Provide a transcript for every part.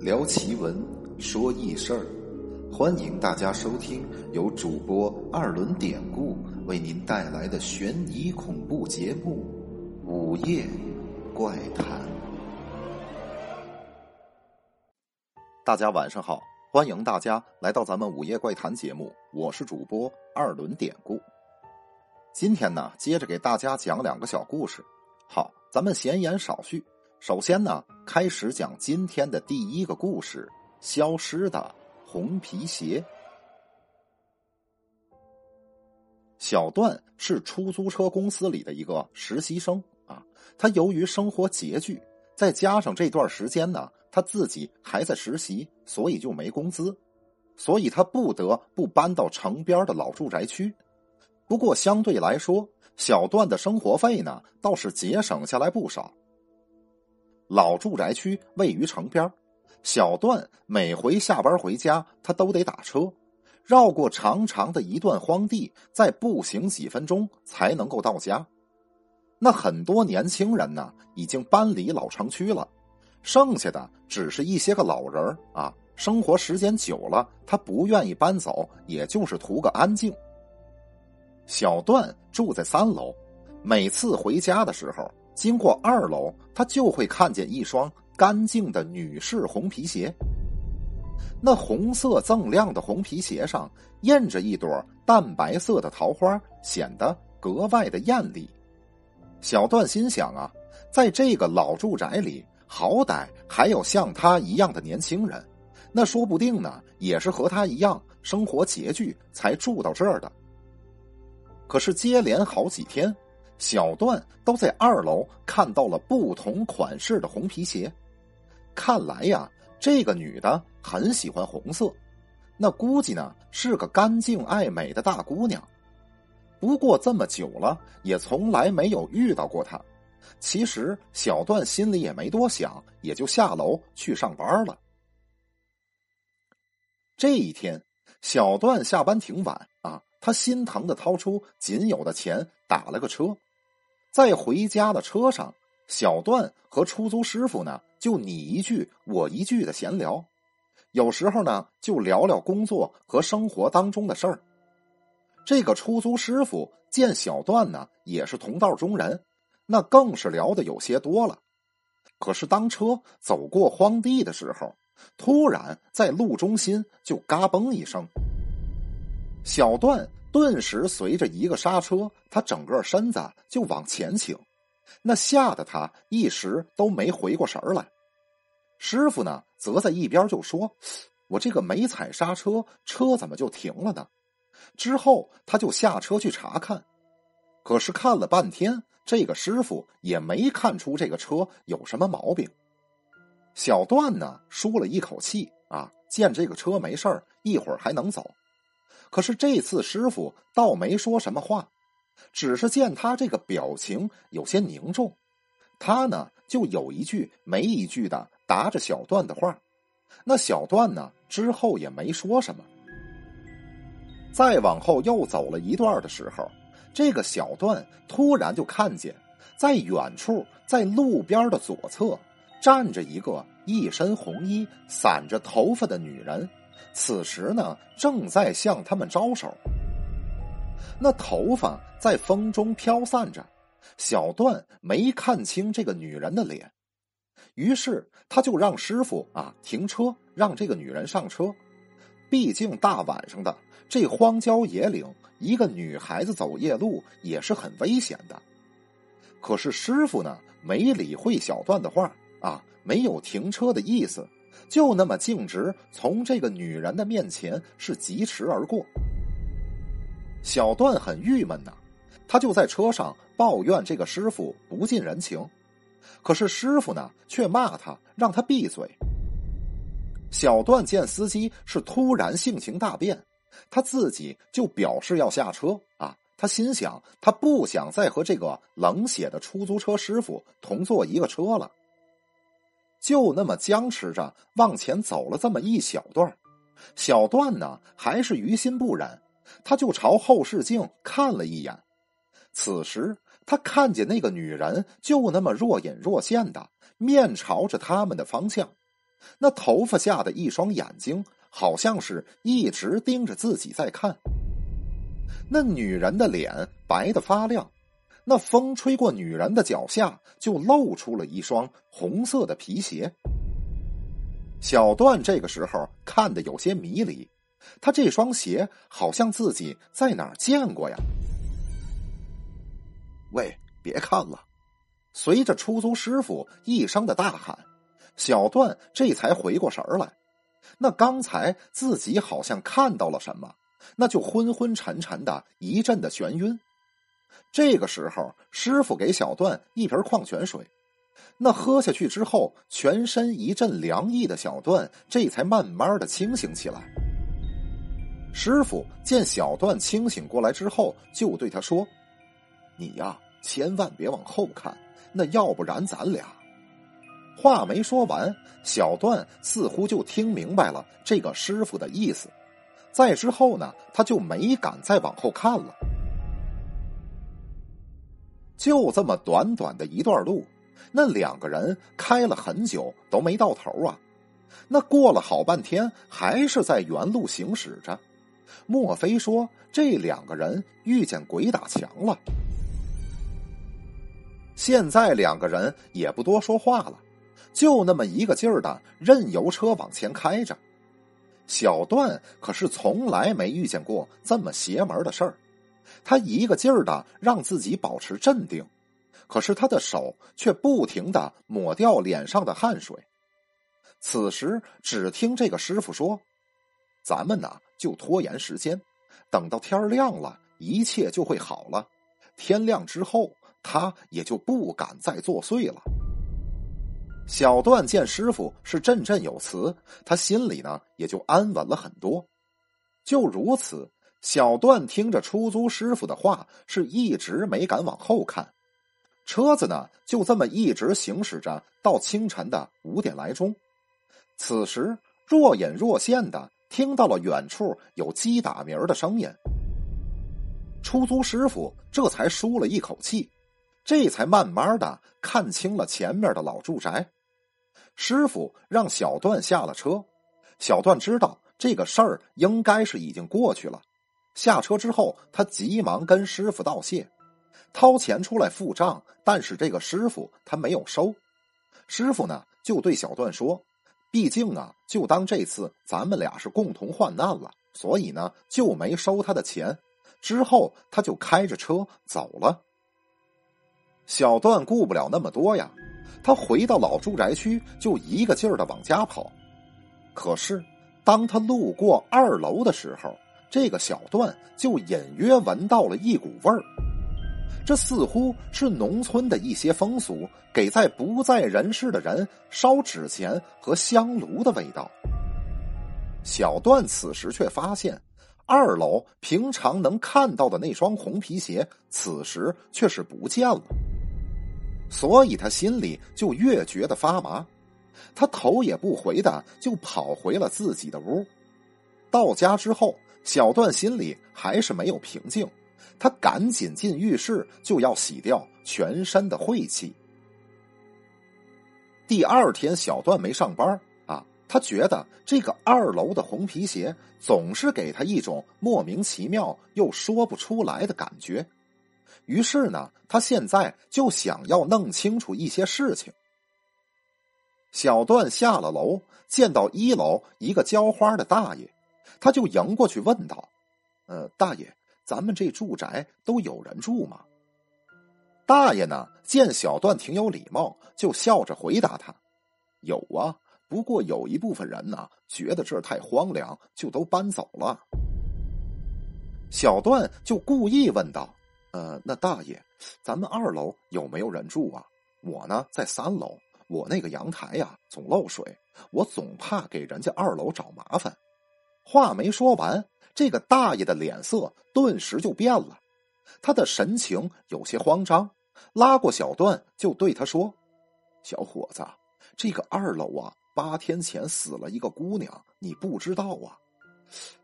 聊奇闻，说异事儿，欢迎大家收听由主播二轮典故为您带来的悬疑恐怖节目《午夜怪谈》。大家晚上好，欢迎大家来到咱们《午夜怪谈》节目，我是主播二轮典故。今天呢，接着给大家讲两个小故事。好，咱们闲言少叙。首先呢，开始讲今天的第一个故事：消失的红皮鞋。小段是出租车公司里的一个实习生啊，他由于生活拮据，再加上这段时间呢，他自己还在实习，所以就没工资，所以他不得不搬到城边的老住宅区。不过相对来说，小段的生活费呢，倒是节省下来不少。老住宅区位于城边，小段每回下班回家，他都得打车，绕过长长的一段荒地，再步行几分钟才能够到家。那很多年轻人呢，已经搬离老城区了，剩下的只是一些个老人啊。生活时间久了，他不愿意搬走，也就是图个安静。小段住在三楼，每次回家的时候。经过二楼，他就会看见一双干净的女士红皮鞋。那红色锃亮的红皮鞋上印着一朵淡白色的桃花，显得格外的艳丽。小段心想啊，在这个老住宅里，好歹还有像他一样的年轻人，那说不定呢，也是和他一样生活拮据才住到这儿的。可是接连好几天。小段都在二楼看到了不同款式的红皮鞋，看来呀，这个女的很喜欢红色，那估计呢是个干净爱美的大姑娘。不过这么久了，也从来没有遇到过她。其实小段心里也没多想，也就下楼去上班了。这一天，小段下班挺晚啊，他心疼的掏出仅有的钱打了个车。在回家的车上，小段和出租师傅呢就你一句我一句的闲聊，有时候呢就聊聊工作和生活当中的事儿。这个出租师傅见小段呢也是同道中人，那更是聊的有些多了。可是当车走过荒地的时候，突然在路中心就嘎嘣一声，小段。顿时随着一个刹车，他整个身子就往前倾，那吓得他一时都没回过神来。师傅呢，则在一边就说：“我这个没踩刹车，车怎么就停了呢？”之后他就下车去查看，可是看了半天，这个师傅也没看出这个车有什么毛病。小段呢，舒了一口气啊，见这个车没事一会儿还能走。可是这次师傅倒没说什么话，只是见他这个表情有些凝重，他呢就有一句没一句的答着小段的话，那小段呢之后也没说什么。再往后又走了一段的时候，这个小段突然就看见，在远处在路边的左侧站着一个一身红衣、散着头发的女人。此时呢，正在向他们招手。那头发在风中飘散着，小段没看清这个女人的脸，于是他就让师傅啊停车，让这个女人上车。毕竟大晚上的这荒郊野岭，一个女孩子走夜路也是很危险的。可是师傅呢，没理会小段的话啊，没有停车的意思。就那么径直从这个女人的面前是疾驰而过，小段很郁闷呐，他就在车上抱怨这个师傅不近人情，可是师傅呢却骂他，让他闭嘴。小段见司机是突然性情大变，他自己就表示要下车啊，他心想他不想再和这个冷血的出租车师傅同坐一个车了。就那么僵持着往前走了这么一小段，小段呢还是于心不忍，他就朝后视镜看了一眼。此时他看见那个女人就那么若隐若现的面朝着他们的方向，那头发下的一双眼睛，好像是一直盯着自己在看。那女人的脸白的发亮，那风吹过女人的脚下，就露出了一双红色的皮鞋。小段这个时候看的有些迷离，他这双鞋好像自己在哪儿见过呀？喂，别看了！随着出租师傅一声的大喊，小段这才回过神来。那刚才自己好像看到了什么。那就昏昏沉沉的一阵的眩晕，这个时候师傅给小段一瓶矿泉水，那喝下去之后，全身一阵凉意的小段这才慢慢的清醒起来。师傅见小段清醒过来之后，就对他说：“你呀，千万别往后看，那要不然咱俩……”话没说完，小段似乎就听明白了这个师傅的意思。再之后呢，他就没敢再往后看了。就这么短短的一段路，那两个人开了很久都没到头啊。那过了好半天，还是在原路行驶着。莫非说这两个人遇见鬼打墙了？现在两个人也不多说话了，就那么一个劲儿的任由车往前开着。小段可是从来没遇见过这么邪门的事儿，他一个劲儿的让自己保持镇定，可是他的手却不停的抹掉脸上的汗水。此时，只听这个师傅说：“咱们呢就拖延时间，等到天亮了，一切就会好了。天亮之后，他也就不敢再作祟了。”小段见师傅是振振有词，他心里呢也就安稳了很多。就如此，小段听着出租师傅的话，是一直没敢往后看。车子呢就这么一直行驶着，到清晨的五点来钟。此时若隐若现的听到了远处有鸡打鸣的声音，出租师傅这才舒了一口气，这才慢慢的看清了前面的老住宅。师傅让小段下了车，小段知道这个事儿应该是已经过去了。下车之后，他急忙跟师傅道谢，掏钱出来付账，但是这个师傅他没有收。师傅呢就对小段说：“毕竟啊，就当这次咱们俩是共同患难了，所以呢就没收他的钱。”之后他就开着车走了。小段顾不了那么多呀。他回到老住宅区，就一个劲儿的往家跑。可是，当他路过二楼的时候，这个小段就隐约闻到了一股味儿。这似乎是农村的一些风俗，给在不在人世的人烧纸钱和香炉的味道。小段此时却发现，二楼平常能看到的那双红皮鞋，此时却是不见了。所以他心里就越觉得发麻，他头也不回的就跑回了自己的屋。到家之后，小段心里还是没有平静，他赶紧进浴室就要洗掉全身的晦气。第二天，小段没上班啊，他觉得这个二楼的红皮鞋总是给他一种莫名其妙又说不出来的感觉。于是呢，他现在就想要弄清楚一些事情。小段下了楼，见到一楼一个浇花的大爷，他就迎过去问道：“呃，大爷，咱们这住宅都有人住吗？”大爷呢，见小段挺有礼貌，就笑着回答他：“有啊，不过有一部分人呢，觉得这儿太荒凉，就都搬走了。”小段就故意问道。呃，那大爷，咱们二楼有没有人住啊？我呢在三楼，我那个阳台呀总漏水，我总怕给人家二楼找麻烦。话没说完，这个大爷的脸色顿时就变了，他的神情有些慌张，拉过小段就对他说：“小伙子，这个二楼啊，八天前死了一个姑娘，你不知道啊？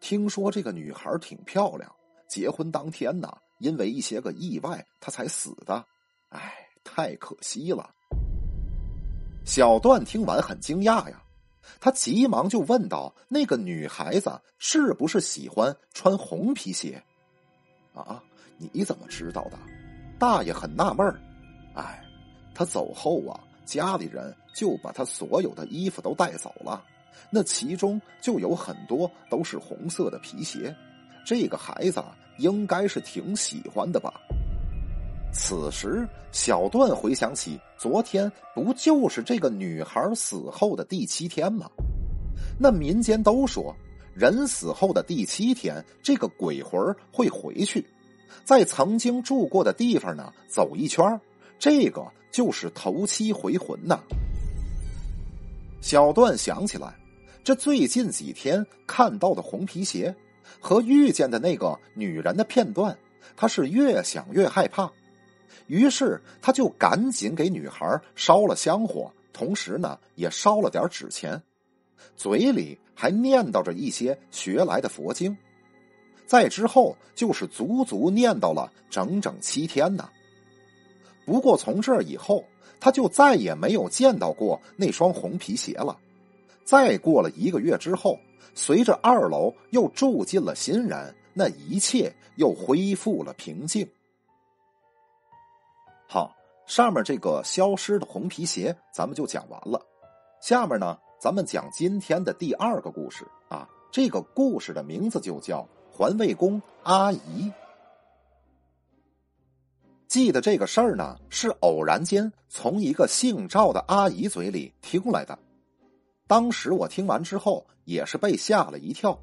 听说这个女孩挺漂亮，结婚当天呢。”因为一些个意外，他才死的，哎，太可惜了。小段听完很惊讶呀，他急忙就问道：“那个女孩子是不是喜欢穿红皮鞋？”啊，你怎么知道的？大爷很纳闷儿。哎，他走后啊，家里人就把他所有的衣服都带走了，那其中就有很多都是红色的皮鞋。这个孩子应该是挺喜欢的吧？此时，小段回想起昨天不就是这个女孩死后的第七天吗？那民间都说，人死后的第七天，这个鬼魂会回去，在曾经住过的地方呢走一圈这个就是头七回魂呐。小段想起来，这最近几天看到的红皮鞋和遇见的那个女人的片段，他是越想越害怕。于是他就赶紧给女孩烧了香火，同时呢也烧了点纸钱，嘴里还念叨着一些学来的佛经。再之后就是足足念叨了整整七天呢。不过从这以后，他就再也没有见到过那双红皮鞋了。再过了一个月之后，随着二楼又住进了新人，那一切又恢复了平静。好，上面这个消失的红皮鞋咱们就讲完了。下面呢，咱们讲今天的第二个故事啊。这个故事的名字就叫环卫工阿姨。记得这个事儿呢，是偶然间从一个姓赵的阿姨嘴里听来的。当时我听完之后也是被吓了一跳，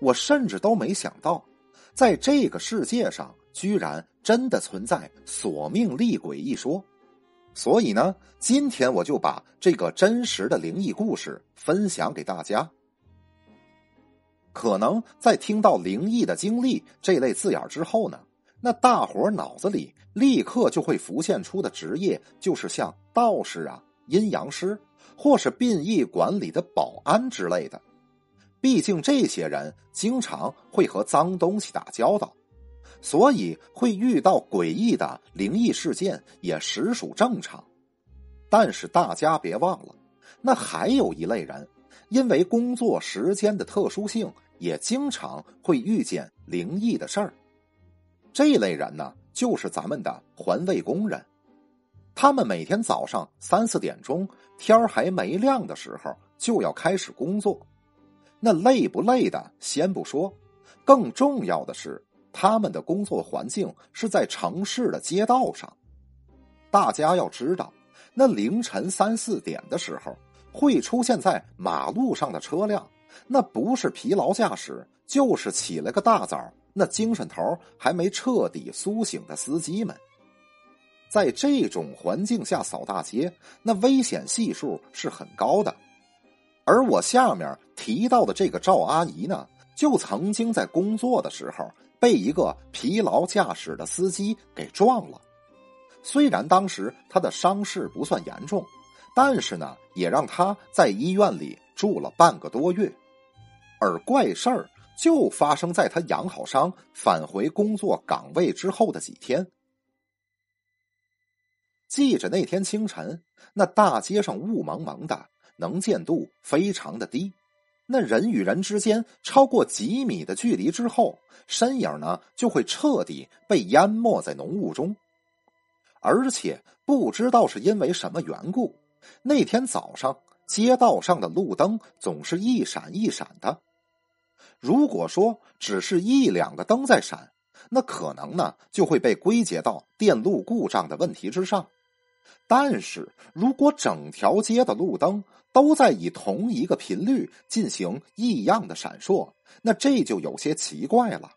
我甚至都没想到，在这个世界上。居然真的存在索命厉鬼一说，所以呢，今天我就把这个真实的灵异故事分享给大家。可能在听到“灵异的经历”这类字眼之后呢，那大伙脑子里立刻就会浮现出的职业，就是像道士啊、阴阳师，或是殡仪馆里的保安之类的。毕竟这些人经常会和脏东西打交道。所以会遇到诡异的灵异事件也实属正常，但是大家别忘了，那还有一类人，因为工作时间的特殊性，也经常会遇见灵异的事儿。这类人呢，就是咱们的环卫工人，他们每天早上三四点钟，天还没亮的时候就要开始工作，那累不累的先不说，更重要的是。他们的工作环境是在城市的街道上，大家要知道，那凌晨三四点的时候会出现在马路上的车辆，那不是疲劳驾驶，就是起了个大早，那精神头还没彻底苏醒的司机们。在这种环境下扫大街，那危险系数是很高的。而我下面提到的这个赵阿姨呢，就曾经在工作的时候。被一个疲劳驾驶的司机给撞了，虽然当时他的伤势不算严重，但是呢，也让他在医院里住了半个多月。而怪事儿就发生在他养好伤返回工作岗位之后的几天。记着那天清晨，那大街上雾蒙蒙的，能见度非常的低。那人与人之间超过几米的距离之后，身影呢就会彻底被淹没在浓雾中，而且不知道是因为什么缘故，那天早上街道上的路灯总是一闪一闪的。如果说只是一两个灯在闪，那可能呢就会被归结到电路故障的问题之上。但是如果整条街的路灯都在以同一个频率进行异样的闪烁，那这就有些奇怪了。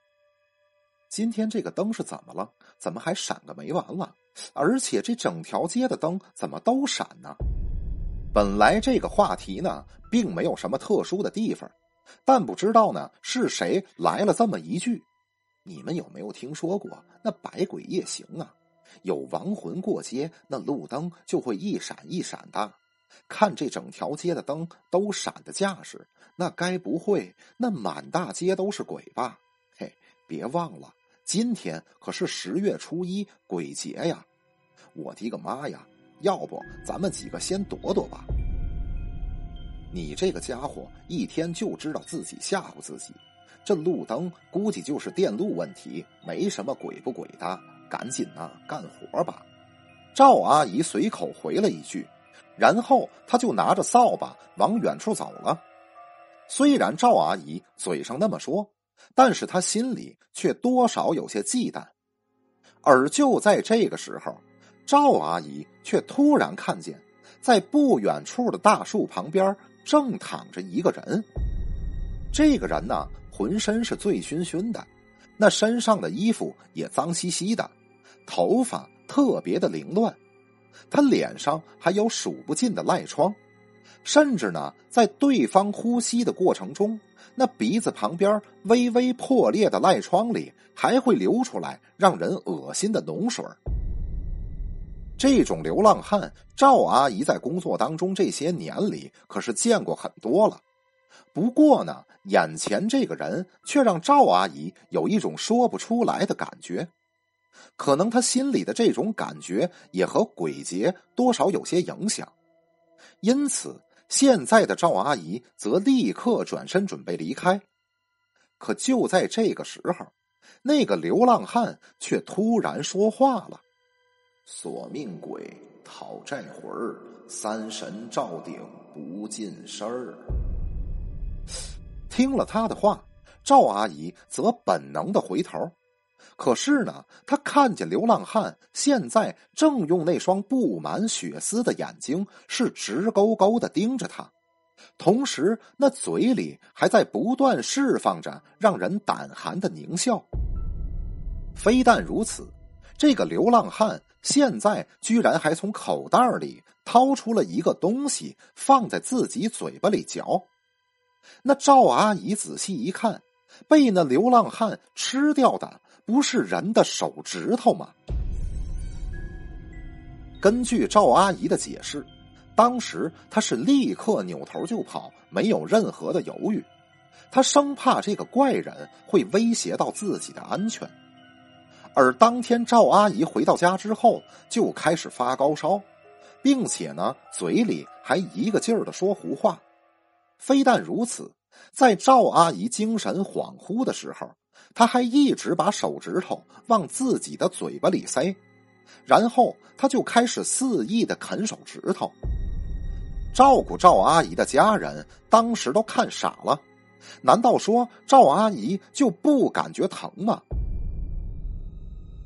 今天这个灯是怎么了？怎么还闪个没完了？而且这整条街的灯怎么都闪呢？本来这个话题呢，并没有什么特殊的地方，但不知道呢是谁来了这么一句：“你们有没有听说过那百鬼夜行啊？”有亡魂过街，那路灯就会一闪一闪的。看这整条街的灯都闪的架势，那该不会那满大街都是鬼吧？嘿，别忘了，今天可是十月初一鬼节呀！我的个妈呀！要不咱们几个先躲躲吧。你这个家伙一天就知道自己吓唬自己，这路灯估计就是电路问题，没什么鬼不鬼的，赶紧啊干活吧。赵阿姨随口回了一句，然后她就拿着扫把往远处走了。虽然赵阿姨嘴上那么说，但是她心里却多少有些忌惮。而就在这个时候，赵阿姨却突然看见，在不远处的大树旁边正躺着一个人。这个人呢，浑身是醉醺醺的，那身上的衣服也脏兮兮的，头发特别的凌乱，他脸上还有数不尽的赖疮，甚至呢，在对方呼吸的过程中。那鼻子旁边微微破裂的赖疮里还会流出来让人恶心的脓水这种流浪汉，赵阿姨在工作当中这些年里可是见过很多了。不过呢，眼前这个人却让赵阿姨有一种说不出来的感觉。可能他心里的这种感觉也和鬼节多少有些影响，因此。现在的赵阿姨则立刻转身准备离开，可就在这个时候，那个流浪汉却突然说话了：“索命鬼讨债魂儿，三神照顶不进身儿。”听了他的话，赵阿姨则本能的回头。可是呢，他看见流浪汉现在正用那双布满血丝的眼睛是直勾勾的盯着他，同时那嘴里还在不断释放着让人胆寒的狞笑。非但如此，这个流浪汉现在居然还从口袋里掏出了一个东西，放在自己嘴巴里嚼。那赵阿姨仔细一看，被那流浪汉吃掉的。不是人的手指头吗？根据赵阿姨的解释，当时她是立刻扭头就跑，没有任何的犹豫。她生怕这个怪人会威胁到自己的安全。而当天赵阿姨回到家之后，就开始发高烧，并且呢，嘴里还一个劲儿的说胡话。非但如此，在赵阿姨精神恍惚的时候。他还一直把手指头往自己的嘴巴里塞，然后他就开始肆意的啃手指头。照顾赵阿姨的家人当时都看傻了，难道说赵阿姨就不感觉疼吗？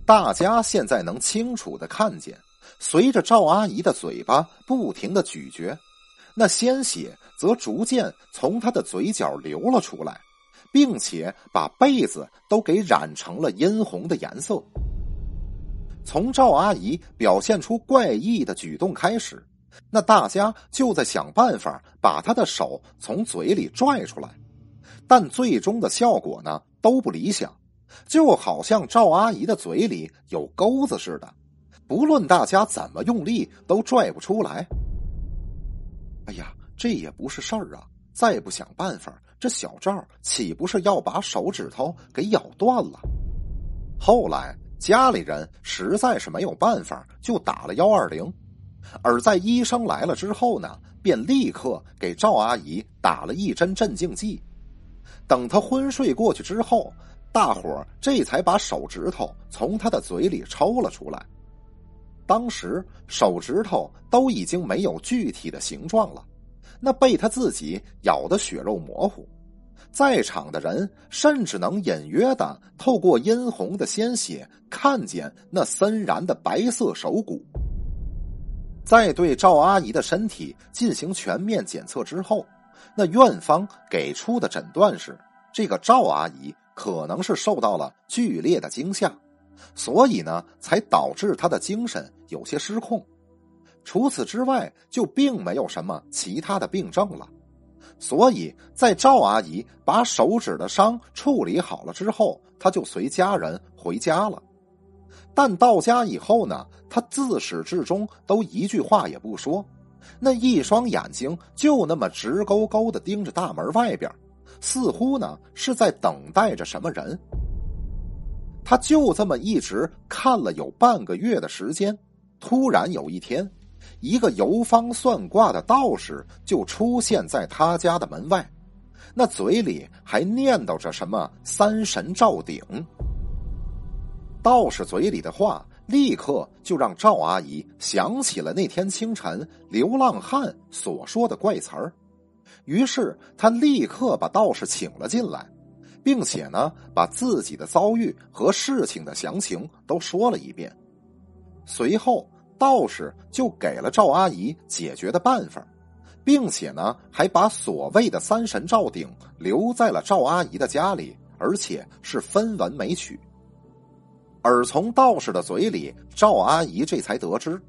大家现在能清楚的看见，随着赵阿姨的嘴巴不停的咀嚼，那鲜血则逐渐从她的嘴角流了出来。并且把被子都给染成了殷红的颜色。从赵阿姨表现出怪异的举动开始，那大家就在想办法把她的手从嘴里拽出来，但最终的效果呢都不理想，就好像赵阿姨的嘴里有钩子似的，不论大家怎么用力都拽不出来。哎呀，这也不是事儿啊！再不想办法。这小赵岂不是要把手指头给咬断了？后来家里人实在是没有办法，就打了幺二零。而在医生来了之后呢，便立刻给赵阿姨打了一针镇静剂。等他昏睡过去之后，大伙这才把手指头从他的嘴里抽了出来。当时手指头都已经没有具体的形状了。那被他自己咬得血肉模糊，在场的人甚至能隐约的透过殷红的鲜血看见那森然的白色手骨。在对赵阿姨的身体进行全面检测之后，那院方给出的诊断是，这个赵阿姨可能是受到了剧烈的惊吓，所以呢，才导致她的精神有些失控。除此之外，就并没有什么其他的病症了。所以在赵阿姨把手指的伤处理好了之后，他就随家人回家了。但到家以后呢，他自始至终都一句话也不说，那一双眼睛就那么直勾勾的盯着大门外边，似乎呢是在等待着什么人。他就这么一直看了有半个月的时间，突然有一天。一个游方算卦的道士就出现在他家的门外，那嘴里还念叨着什么“三神照顶”。道士嘴里的话，立刻就让赵阿姨想起了那天清晨流浪汉所说的怪词儿。于是，他立刻把道士请了进来，并且呢，把自己的遭遇和事情的详情都说了一遍。随后，道士就给了赵阿姨解决的办法，并且呢，还把所谓的三神照顶留在了赵阿姨的家里，而且是分文没取。而从道士的嘴里，赵阿姨这才得知，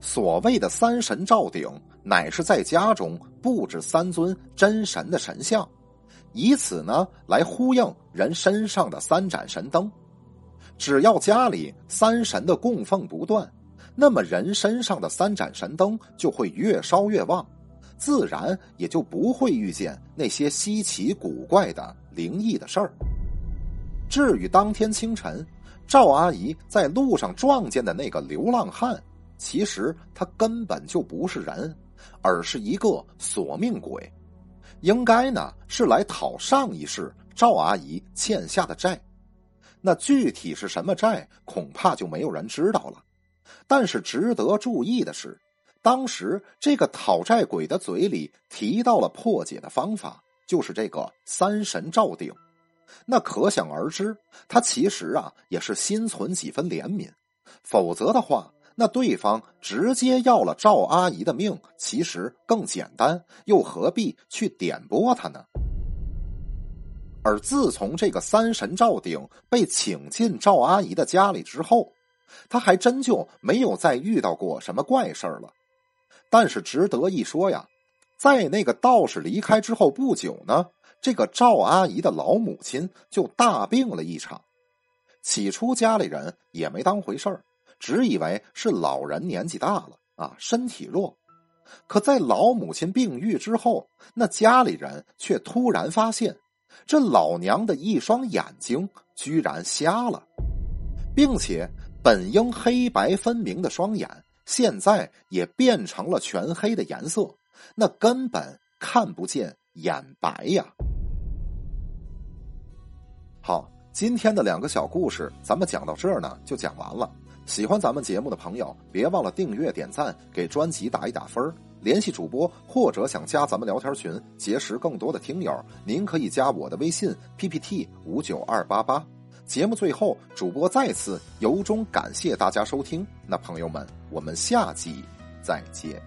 所谓的三神照顶，乃是在家中布置三尊真神的神像，以此呢来呼应人身上的三盏神灯。只要家里三神的供奉不断，那么人身上的三盏神灯就会越烧越旺，自然也就不会遇见那些稀奇古怪的灵异的事儿。至于当天清晨。赵阿姨在路上撞见的那个流浪汉，其实他根本就不是人，而是一个索命鬼，应该呢是来讨上一世赵阿姨欠下的债。那具体是什么债，恐怕就没有人知道了。但是值得注意的是，当时这个讨债鬼的嘴里提到了破解的方法，就是这个三神照顶。那可想而知，他其实啊也是心存几分怜悯，否则的话，那对方直接要了赵阿姨的命，其实更简单，又何必去点拨他呢？而自从这个三神赵鼎被请进赵阿姨的家里之后，他还真就没有再遇到过什么怪事了。但是值得一说呀，在那个道士离开之后不久呢。这个赵阿姨的老母亲就大病了一场，起初家里人也没当回事儿，只以为是老人年纪大了啊，身体弱。可在老母亲病愈之后，那家里人却突然发现，这老娘的一双眼睛居然瞎了，并且本应黑白分明的双眼，现在也变成了全黑的颜色，那根本看不见眼白呀。好，今天的两个小故事，咱们讲到这儿呢，就讲完了。喜欢咱们节目的朋友，别忘了订阅、点赞，给专辑打一打分联系主播或者想加咱们聊天群，结识更多的听友，您可以加我的微信 PPT 五九二八八。节目最后，主播再次由衷感谢大家收听。那朋友们，我们下集再见。